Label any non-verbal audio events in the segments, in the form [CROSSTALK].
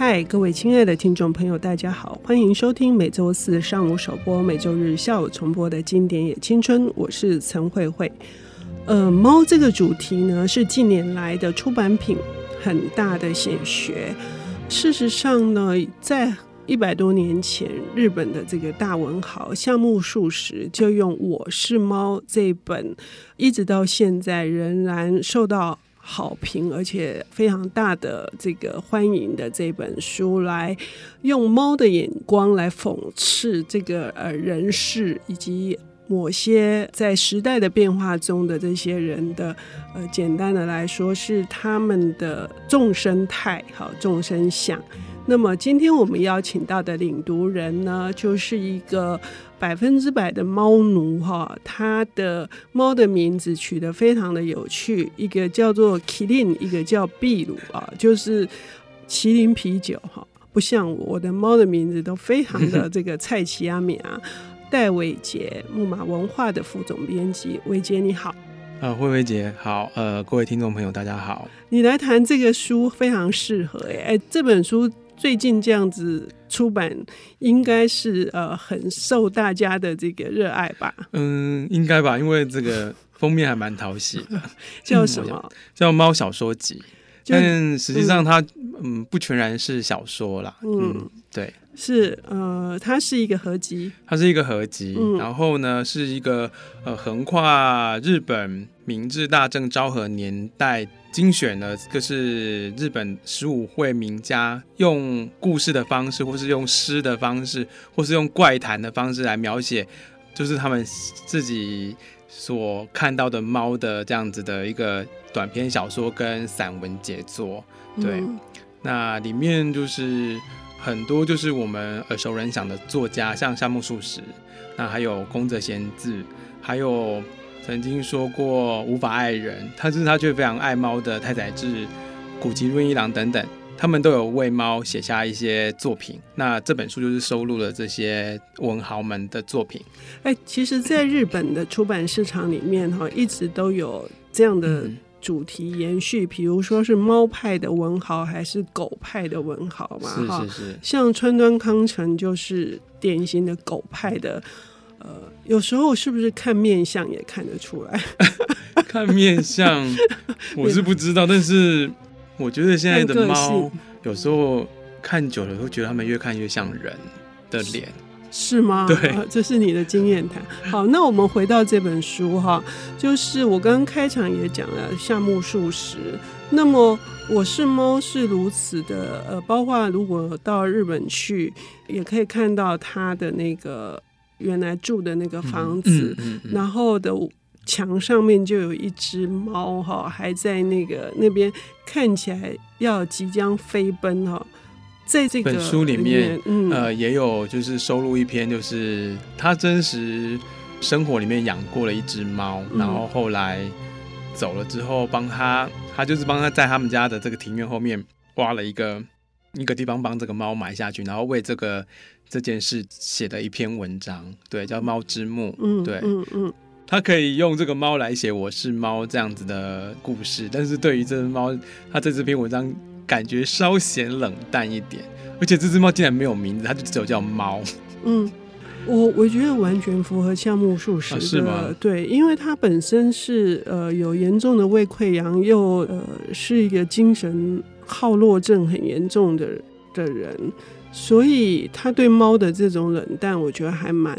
嗨，各位亲爱的听众朋友，大家好，欢迎收听每周四上午首播、每周日下午重播的经典也青春，我是陈慧慧。呃，猫这个主题呢，是近年来的出版品很大的显学。事实上呢，在一百多年前，日本的这个大文豪夏目漱石就用《我是猫》这本，一直到现在仍然受到。好评，而且非常大的这个欢迎的这本书，来用猫的眼光来讽刺这个呃人世，以及某些在时代的变化中的这些人的呃，简单的来说是他们的众生态，好众生相。那么今天我们邀请到的领读人呢，就是一个。百分之百的猫奴哈，它的猫的名字取得非常的有趣，一个叫做 Kilin，，一个叫秘鲁啊，就是麒麟啤酒哈，不像我，我的猫的名字都非常的 [LAUGHS] 这个蔡奇阿米啊。戴伟杰，木马文化的副总编辑，伟杰你好，呃，慧慧姐好，呃，各位听众朋友大家好，你来谈这个书非常适合哎，哎，这本书。最近这样子出版，应该是呃很受大家的这个热爱吧？嗯，应该吧，因为这个封面还蛮讨喜的。[LAUGHS] 叫什么？嗯、叫《猫小说集》，但实际上它嗯，嗯不全然是小说啦。嗯，嗯对，是呃，它是一个合集，它是一个合集，嗯、然后呢是一个呃横跨日本明治大正昭和年代。精选了，就是日本十五位名家用故事的方式，或是用诗的方式，或是用怪谈的方式来描写，就是他们自己所看到的猫的这样子的一个短篇小说跟散文杰作。对，嗯、那里面就是很多就是我们耳熟能详的作家，像夏目漱石，那还有宫泽贤治，还有。曾经说过无法爱人，但是他却非常爱猫的太宰治、谷崎润一郎等等，他们都有为猫写下一些作品。那这本书就是收录了这些文豪们的作品。哎，其实，在日本的出版市场里面，哈，一直都有这样的主题延续，比如说是猫派的文豪，还是狗派的文豪嘛？哈，是是是。像川端康成就是典型的狗派的。呃，有时候是不是看面相也看得出来？[LAUGHS] 看面相，[LAUGHS] 我是不知道，但是我觉得现在的猫有时候看久了，会觉得它们越看越像人的脸，是吗？对、呃，这是你的经验谈。好，那我们回到这本书哈，就是我刚刚开场也讲了夏目漱石。那么我是猫是如此的，呃，包括如果到日本去，也可以看到它的那个。原来住的那个房子，嗯嗯嗯、然后的墙上面就有一只猫哈，还在那个那边看起来要即将飞奔哈。在这个本书里面，嗯、呃，也有就是收录一篇，就是他真实生活里面养过了一只猫，然后后来走了之后，帮他，他就是帮他在他们家的这个庭院后面挖了一个一个地方，帮这个猫埋下去，然后为这个。这件事写的一篇文章，对，叫《猫之墓》，嗯，对，嗯嗯，他可以用这个猫来写《我是猫》这样子的故事，但是对于这只猫，他在这篇文章感觉稍显冷淡一点，而且这只猫竟然没有名字，它就只有叫猫。嗯，我我觉得完全符合夏目漱石的，是吗？对，因为它本身是呃有严重的胃溃疡，又呃是一个精神耗弱症很严重的的人。所以他对猫的这种冷淡，我觉得还蛮，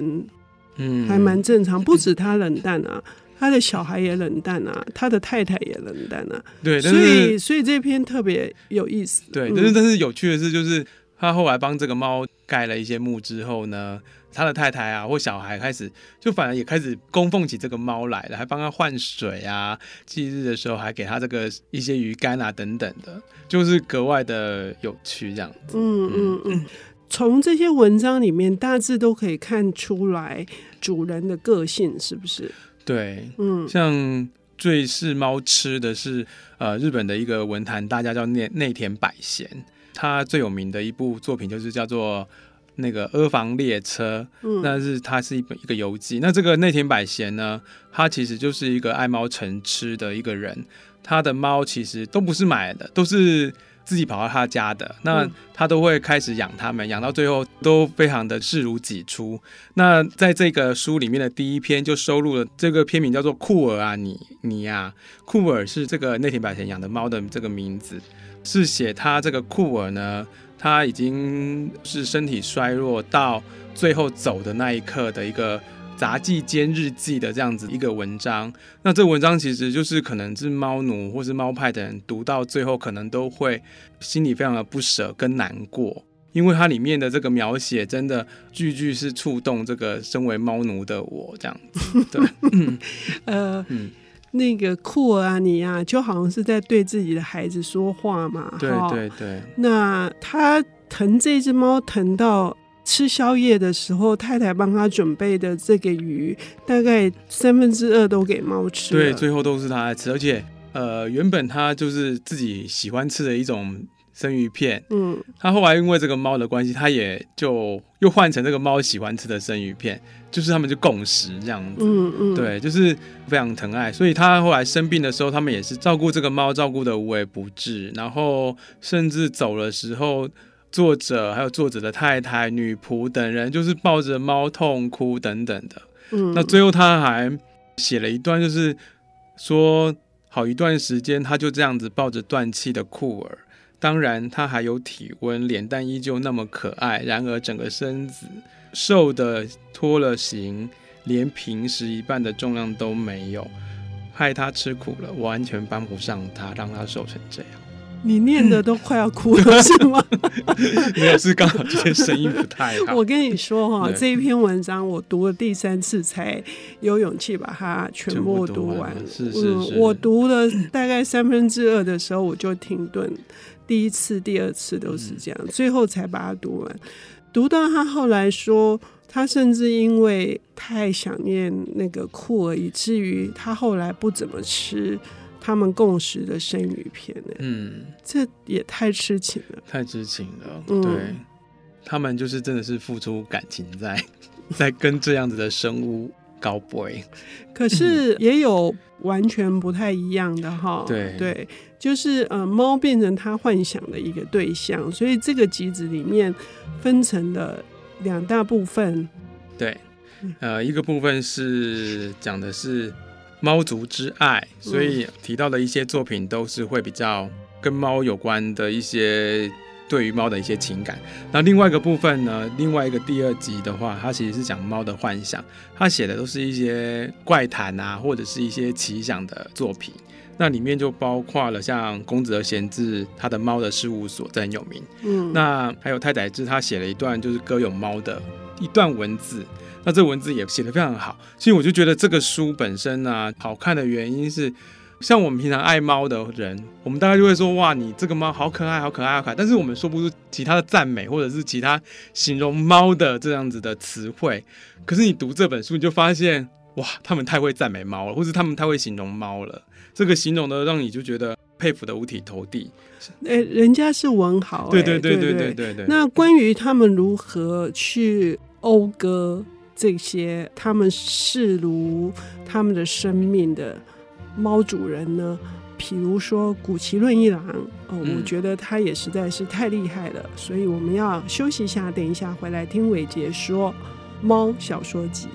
嗯，还蛮正常。不止他冷淡啊，[LAUGHS] 他的小孩也冷淡啊，他的太太也冷淡啊。对，所以所以这篇特别有意思。对，嗯、但是但是有趣的是，就是他后来帮这个猫盖了一些墓之后呢。他的太太啊，或小孩开始就反而也开始供奉起这个猫来了，还帮他换水啊，忌日的时候还给他这个一些鱼干啊等等的，就是格外的有趣这样子。嗯嗯嗯，从这些文章里面大致都可以看出来主人的个性是不是？对，嗯，像最是猫吃的是呃日本的一个文坛大家叫内内田百贤，他最有名的一部作品就是叫做。那个阿房列车，嗯，那是它是一本一个游记。那这个内田百贤呢，他其实就是一个爱猫成痴的一个人。他的猫其实都不是买的，都是自己跑到他家的，那他都会开始养他们，养到最后都非常的视如己出。那在这个书里面的第一篇就收录了这个篇名叫做库尔啊你你呀，库尔是这个内田百贤养的猫的这个名字，是写他这个库尔呢，他已经是身体衰弱到最后走的那一刻的一个。杂技兼日记的这样子一个文章，那这文章其实就是可能是猫奴或是猫派的人读到最后，可能都会心里非常的不舍跟难过，因为它里面的这个描写真的句句是触动这个身为猫奴的我这样子。对，[LAUGHS] 呃，嗯、那个库尔啊，你啊，就好像是在对自己的孩子说话嘛。对对对。那他疼这只猫疼到。吃宵夜的时候，太太帮他准备的这个鱼，大概三分之二都给猫吃。对，最后都是他来吃，而且呃，原本他就是自己喜欢吃的一种生鱼片。嗯，他后来因为这个猫的关系，他也就又换成这个猫喜欢吃的生鱼片，就是他们就共食这样子。嗯嗯，对，就是非常疼爱，所以他后来生病的时候，他们也是照顾这个猫，照顾得无微不至，然后甚至走的时候。作者还有作者的太太、女仆等人，就是抱着猫痛哭等等的。嗯，那最后他还写了一段，就是说好一段时间，他就这样子抱着断气的库尔。当然，他还有体温，脸蛋依旧那么可爱。然而，整个身子瘦的脱了形，连平时一半的重量都没有，害他吃苦了，完全帮不上他，让他瘦成这样。你念的都快要哭了，是吗？[LAUGHS] 没有，是刚好今天声音不太好。我跟你说哈，这一篇文章我读了第三次才有勇气把它全部读完。完是是是、嗯，我读了大概三分之二的时候我就停顿，第一次、第二次都是这样，嗯、最后才把它读完。读到他后来说，他甚至因为太想念那个库尔，以至于他后来不怎么吃。他们共识的生鱼片呢？嗯，这也太痴情了，太痴情了。嗯、对，他们就是真的是付出感情在，[LAUGHS] 在跟这样子的生物搞 boy。可是也有完全不太一样的哈。对对，就是呃，猫变成他幻想的一个对象，所以这个集子里面分成了两大部分。对，呃，一个部分是讲的是。猫族之爱，所以提到的一些作品都是会比较跟猫有关的一些对于猫的一些情感。那另外一个部分呢，另外一个第二集的话，它其实是讲猫的幻想，它写的都是一些怪谈啊，或者是一些奇想的作品。那里面就包括了像宫泽贤治他的猫的事务所，这很有名。嗯，那还有太宰治他写了一段就是歌咏猫的一段文字。那这文字也写得非常好，所以我就觉得这个书本身啊，好看的原因是，像我们平常爱猫的人，我们大概就会说，哇，你这个猫好可爱，好可爱，好可爱。但是我们说不出其他的赞美，或者是其他形容猫的这样子的词汇。可是你读这本书，你就发现，哇，他们太会赞美猫了，或是他们太会形容猫了。这个形容的让你就觉得佩服的五体投地。哎，人家是文豪，对对对对对对对。那关于他们如何去讴歌？这些他们视如他们的生命的猫主人呢，比如说古奇论一郎哦，我觉得他也实在是太厉害了，所以我们要休息一下，等一下回来听伟杰说《猫小说集》。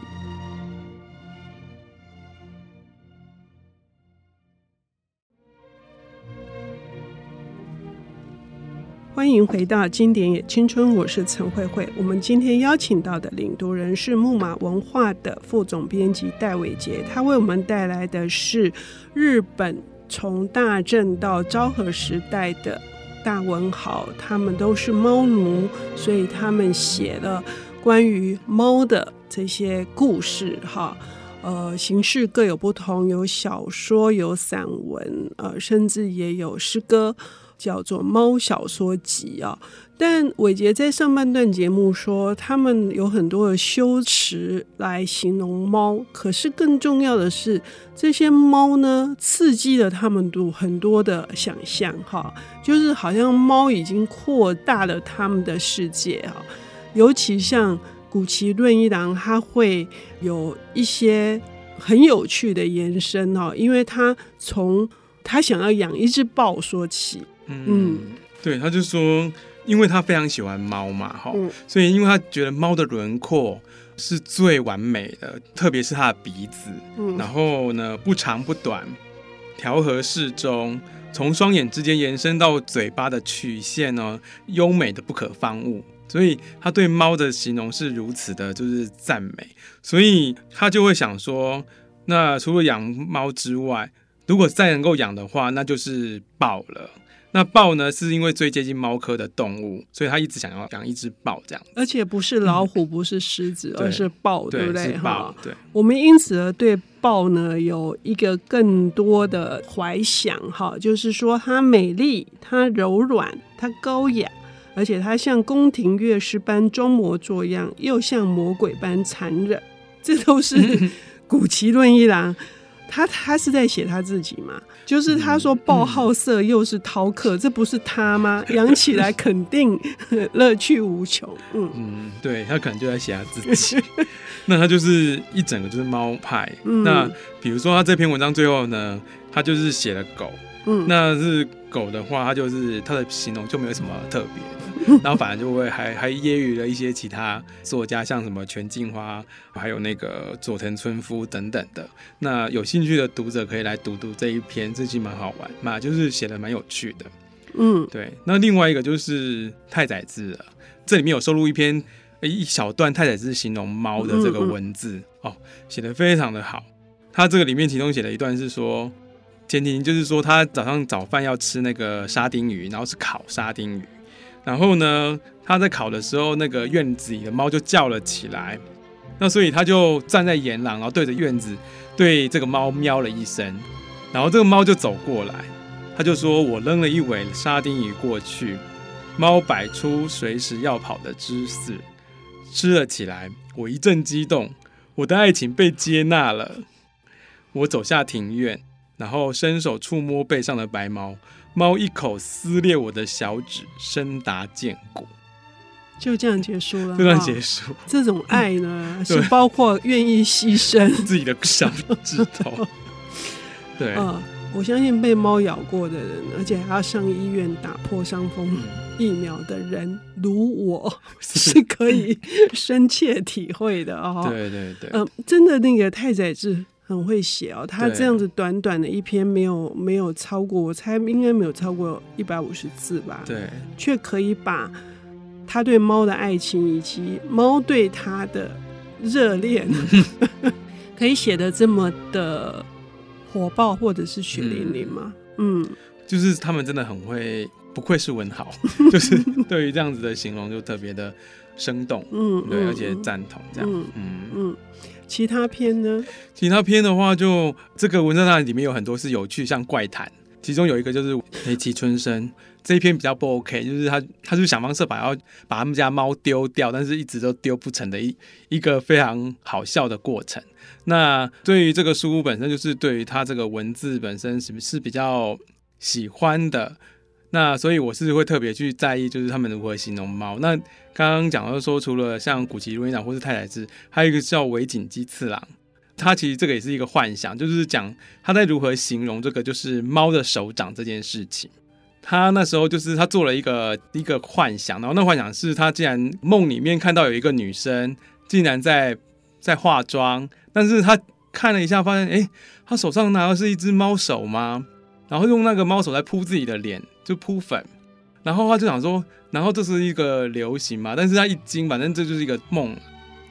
欢迎回到经典也青春，我是陈慧慧。我们今天邀请到的领读人是木马文化的副总编辑戴伟杰，他为我们带来的是日本从大正到昭和时代的大文豪，他们都是猫奴，所以他们写了关于猫的这些故事，哈，呃，形式各有不同，有小说，有散文，呃，甚至也有诗歌。叫做《猫小说集》啊，但伟杰在上半段节目说，他们有很多的修辞来形容猫，可是更重要的是，这些猫呢，刺激了他们都很多的想象，哈，就是好像猫已经扩大了他们的世界，哈，尤其像古奇润一郎，他会有一些很有趣的延伸，哈，因为他从他想要养一只豹说起。嗯，对，他就说，因为他非常喜欢猫嘛，哈、嗯，所以因为他觉得猫的轮廓是最完美的，特别是它的鼻子，嗯，然后呢不长不短，调和适中，从双眼之间延伸到嘴巴的曲线呢，优美的不可方物。所以他对猫的形容是如此的，就是赞美。所以他就会想说，那除了养猫之外，如果再能够养的话，那就是豹了。那豹呢，是因为最接近猫科的动物，所以他一直想要养一只豹这样。而且不是老虎，嗯、不是狮子，而是豹，对，不对？是豹，对。我们因此而对豹呢有一个更多的怀想，哈，就是说它美丽，它柔软，它高雅。而且它像宫廷乐师般装模作样，又像魔鬼般残忍，这都是 [LAUGHS] 古奇论一郎。他他是在写他自己嘛？就是他说暴好色又是饕客，这不是他吗？养起来 [LAUGHS] 肯定乐趣无穷。嗯嗯，对，他可能就在写他自己。[LAUGHS] 那他就是一整个就是猫派。嗯、那比如说他这篇文章最后呢，他就是写了狗。嗯，那是狗的话，它就是它的形容就没有什么特别。[LAUGHS] 然后反而就会还还揶揄了一些其他作家，像什么全镜花，还有那个佐藤春夫等等的。那有兴趣的读者可以来读读这一篇，这期蛮好玩嘛，就是写的蛮有趣的。嗯，对。那另外一个就是太宰治了，这里面有收录一篇一小段太宰治形容猫的这个文字嗯嗯哦，写的非常的好。他这个里面其中写了一段是说，前提就是说他早上早饭要吃那个沙丁鱼，然后是烤沙丁鱼。然后呢，他在烤的时候，那个院子里的猫就叫了起来。那所以他就站在沿廊，然后对着院子，对这个猫喵了一声。然后这个猫就走过来，他就说：“我扔了一尾沙丁鱼过去，猫摆出随时要跑的姿势，吃了起来。我一阵激动，我的爱情被接纳了。我走下庭院，然后伸手触摸背上的白毛。”猫一口撕裂我的小指，深达见骨，就这样结束了。就这样结束。这种爱呢，是包括愿意牺牲 [LAUGHS] 自己的小指头。[LAUGHS] 对，呃，我相信被猫咬过的人，而且还要上医院打破伤风疫苗的人，如我 [LAUGHS] 是可以深切体会的哦。对对对，嗯、呃，真的那个太宰治。很会写哦，他这样子短短的一篇没有没有超过，我猜应该没有超过一百五十字吧？对，却可以把他对猫的爱情以及猫对他的热恋，[LAUGHS] 可以写的这么的火爆或者是血淋淋吗？嗯，嗯，就是他们真的很会，不愧是文豪，[LAUGHS] 就是对于这样子的形容就特别的生动，嗯，对，而且赞同这样，嗯嗯。嗯其他篇呢？其他篇的话就，就这个文章那里面有很多是有趣，像怪谈，其中有一个就是黑崎春生这一篇比较不 OK，就是他他就想方设法要把他们家猫丢掉，但是一直都丢不成的一一个非常好笑的过程。那对于这个书本身，就是对于他这个文字本身是是比较喜欢的。那所以我是会特别去在意，就是他们如何形容猫。那刚刚讲到说，除了像谷崎润一郎或是太宰治，还有一个叫尾井鸡次郎，他其实这个也是一个幻想，就是讲他在如何形容这个就是猫的手掌这件事情。他那时候就是他做了一个一个幻想，然后那幻想是他竟然梦里面看到有一个女生竟然在在化妆，但是他看了一下，发现哎，他手上拿的是一只猫手吗？然后用那个猫手在扑自己的脸，就扑粉，然后他就想说，然后这是一个流行嘛？但是他一惊，反正这就是一个梦。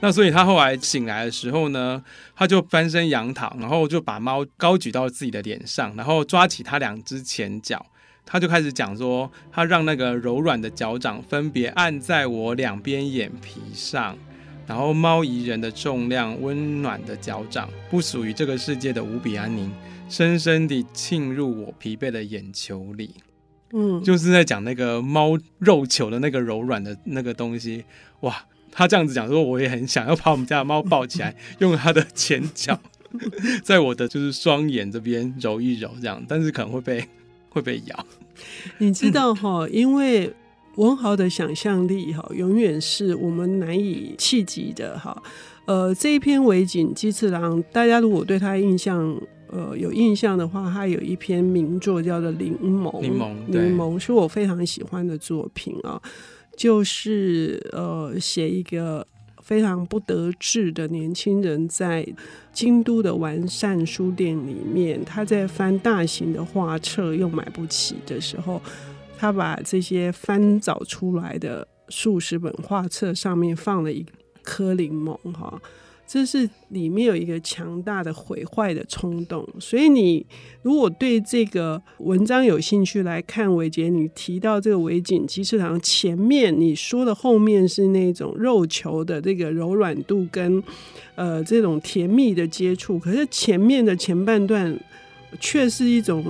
那所以他后来醒来的时候呢，他就翻身仰躺，然后就把猫高举到自己的脸上，然后抓起它两只前脚，他就开始讲说，他让那个柔软的脚掌分别按在我两边眼皮上，然后猫宜人的重量，温暖的脚掌，不属于这个世界的无比安宁。深深地沁入我疲惫的眼球里，嗯，就是在讲那个猫肉球的那个柔软的那个东西，哇，他这样子讲说，我也很想要把我们家的猫抱起来，用它的前脚 [LAUGHS] 在我的就是双眼这边揉一揉，这样，但是可能会被 [LAUGHS] 会被咬。你知道哈，[LAUGHS] 因为文豪的想象力哈，永远是我们难以企及的哈。呃，这一篇尾景鸡次郎，大家如果对他印象。呃有印象的话，他有一篇名作叫做《柠檬》，柠檬，柠檬是我非常喜欢的作品啊，就是呃写一个非常不得志的年轻人在京都的完善书店里面，他在翻大型的画册又买不起的时候，他把这些翻找出来的数十本画册上面放了一颗柠檬，哈。这是里面有一个强大的毁坏的冲动，所以你如果对这个文章有兴趣来看，伟杰，你提到这个尾井鸡次郎前面你说的后面是那种肉球的这个柔软度跟呃这种甜蜜的接触，可是前面的前半段却是一种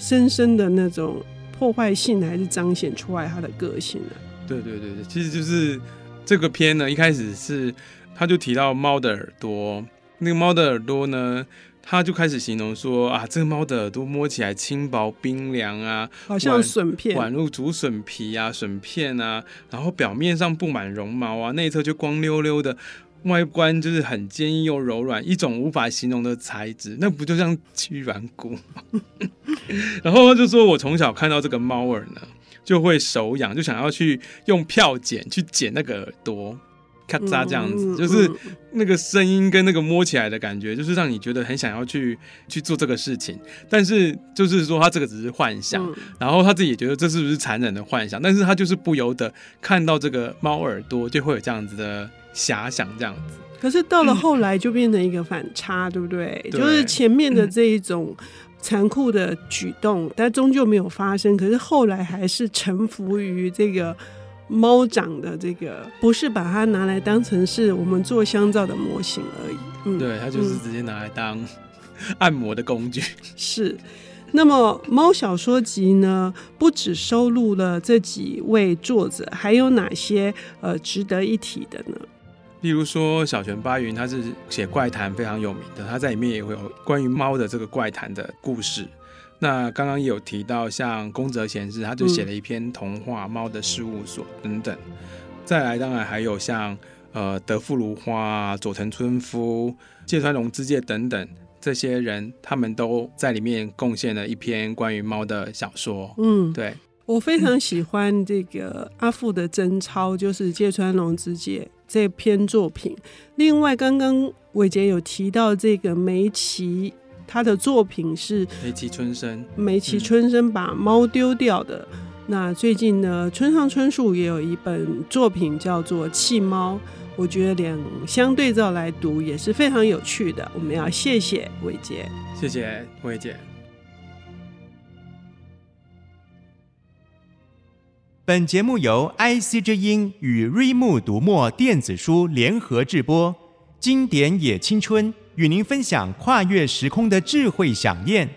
深深的那种破坏性，还是彰显出来他的个性呢？对对对对，其实就是这个片呢，一开始是。他就提到猫的耳朵，那个猫的耳朵呢，他就开始形容说啊，这个猫的耳朵摸起来轻薄冰凉啊，好像笋片，宛如竹笋皮啊，笋片啊，然后表面上布满绒毛啊，内侧就光溜溜的，外观就是很坚硬又柔软，一种无法形容的材质，那不就像鸡软骨？[LAUGHS] 然后他就说，我从小看到这个猫耳呢，就会手痒，就想要去用票剪去剪那个耳朵。咔嚓，这样子，就是那个声音跟那个摸起来的感觉，就是让你觉得很想要去去做这个事情。但是就是说，他这个只是幻想，然后他自己也觉得这是不是残忍的幻想？但是他就是不由得看到这个猫耳朵，就会有这样子的遐想，这样子。可是到了后来就变成一个反差，对不对？就是前面的这一种残酷的举动，但终究没有发生。可是后来还是臣服于这个。猫掌的这个不是把它拿来当成是我们做香皂的模型而已，嗯，对，它就是直接拿来当 [LAUGHS] 按摩的工具。是，那么《猫小说集》呢，不只收录了这几位作者，还有哪些呃值得一提的呢？例如说小泉八云，他是写怪谈非常有名的，他在里面也会有关于猫的这个怪谈的故事。那刚刚也有提到，像宫泽贤治，他就写了一篇童话《猫的事务所》等等。再来，当然还有像呃德富如花、佐藤春夫、芥川龙之介等等这些人，他们都在里面贡献了一篇关于猫的小说。嗯，对，我非常喜欢这个阿富的贞操，就是芥川龙之介这篇作品。另外，刚刚伟杰有提到这个梅崎。他的作品是梅崎春生，梅崎春生把猫丢掉的。嗯、那最近呢，村上春树也有一本作品叫做《弃猫》，我觉得两相对照来读也是非常有趣的。我们要谢谢伟杰，谢谢伟杰。本节目由 IC 之音与瑞木读墨电子书联合制播，经典也青春。与您分享跨越时空的智慧想念。